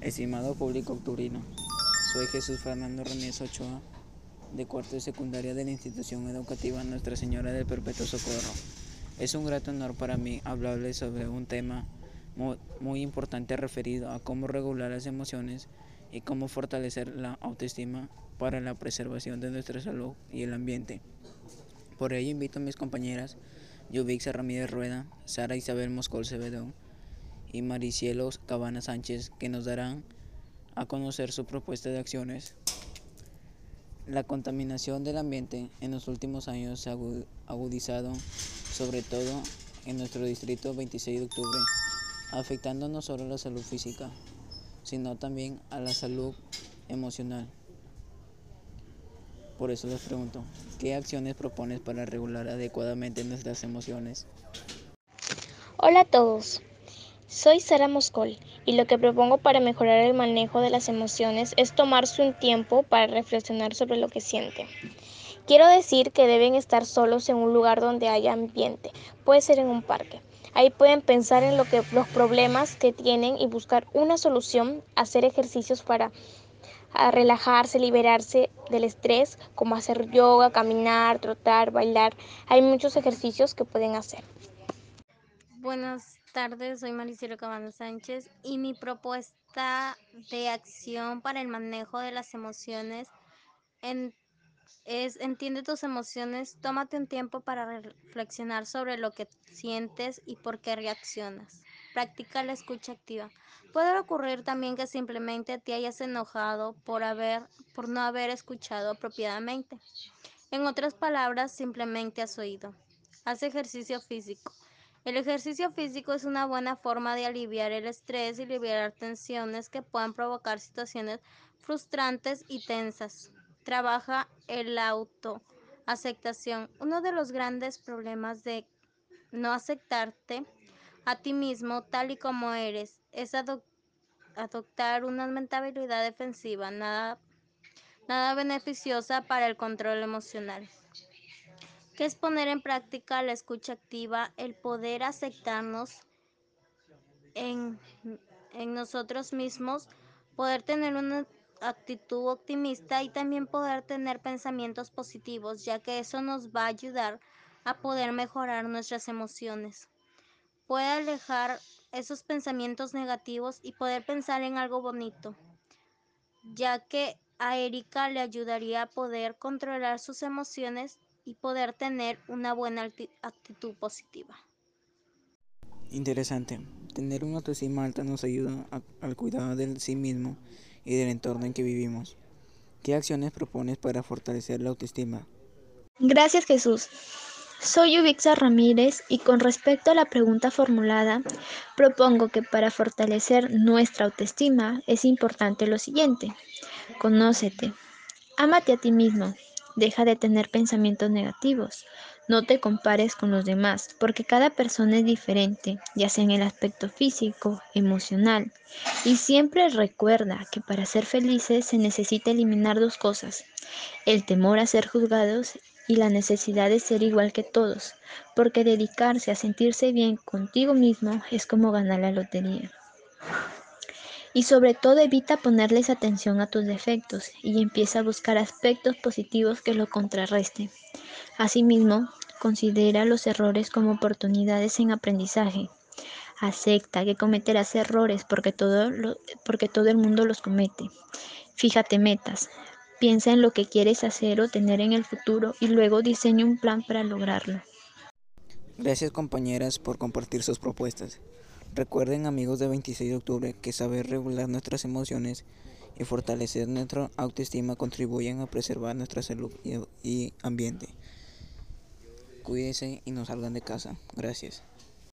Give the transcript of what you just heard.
Estimado público octubrino, soy Jesús Fernando Renes Ochoa, de cuarto de secundaria de la institución educativa Nuestra Señora del Perpetuo Socorro. Es un grato honor para mí hablarles sobre un tema muy, importante referido a cómo regular las emociones y cómo fortalecer la autoestima para la preservación de nuestra salud y el ambiente. Por ello invito a mis compañeras Yubixa Ramírez Rueda, Sara Isabel Moscol Cebedón, y Maricielos Cabana Sánchez, que nos darán a conocer su propuesta de acciones. La contaminación del ambiente en los últimos años se ha agudizado, sobre todo en nuestro distrito 26 de octubre, afectando no solo a la salud física, sino también a la salud emocional. Por eso les pregunto, ¿qué acciones propones para regular adecuadamente nuestras emociones? Hola a todos, soy Sara Moscol y lo que propongo para mejorar el manejo de las emociones es tomarse un tiempo para reflexionar sobre lo que sienten. Quiero decir que deben estar solos en un lugar donde haya ambiente, puede ser en un parque. Ahí pueden pensar en los problemas que tienen y buscar una solución, hacer ejercicios para relajarse, liberarse del estrés, como hacer yoga, caminar, trotar, bailar. Hay muchos ejercicios que pueden hacer. Buenas tardes, soy Maricelo Cabana Sánchez y mi propuesta de acción para el manejo de las emociones es entiende tus emociones, tómate un tiempo para reflexionar sobre lo que sientes y por qué reaccionas. Practica la escucha activa. Puede ocurrir también que simplemente te hayas enojado por haber por no haber escuchado apropiadamente. En otras palabras, simplemente has oído. Haz ejercicio físico. El ejercicio físico es una buena forma de aliviar el estrés y liberar tensiones que puedan provocar situaciones frustrantes y tensas. Trabaja el autoaceptación. Uno de los grandes problemas de no aceptarte a ti mismo tal y como eres es adoptar una mentalidad defensiva, nada, nada beneficiosa para el control emocional que es poner en práctica la escucha activa, el poder aceptarnos en, en nosotros mismos, poder tener una actitud optimista y también poder tener pensamientos positivos, ya que eso nos va a ayudar a poder mejorar nuestras emociones. Puede alejar esos pensamientos negativos y poder pensar en algo bonito, ya que a Erika le ayudaría a poder controlar sus emociones y poder tener una buena actitud positiva. Interesante. Tener una autoestima alta nos ayuda al cuidado de sí mismo y del entorno en que vivimos. ¿Qué acciones propones para fortalecer la autoestima? Gracias Jesús. Soy Ubixa Ramírez y con respecto a la pregunta formulada, propongo que para fortalecer nuestra autoestima es importante lo siguiente. Conócete. Ámate a ti mismo. Deja de tener pensamientos negativos. No te compares con los demás, porque cada persona es diferente, ya sea en el aspecto físico, emocional. Y siempre recuerda que para ser felices se necesita eliminar dos cosas, el temor a ser juzgados y la necesidad de ser igual que todos, porque dedicarse a sentirse bien contigo mismo es como ganar la lotería. Y sobre todo evita ponerles atención a tus defectos y empieza a buscar aspectos positivos que lo contrarresten. Asimismo, considera los errores como oportunidades en aprendizaje. Acepta que cometerás errores porque todo, porque todo el mundo los comete. Fíjate metas. Piensa en lo que quieres hacer o tener en el futuro y luego diseña un plan para lograrlo. Gracias compañeras por compartir sus propuestas. Recuerden amigos de 26 de octubre que saber regular nuestras emociones y fortalecer nuestra autoestima contribuyen a preservar nuestra salud y, ambiente. Cuídense y no salgan de casa. Gracias.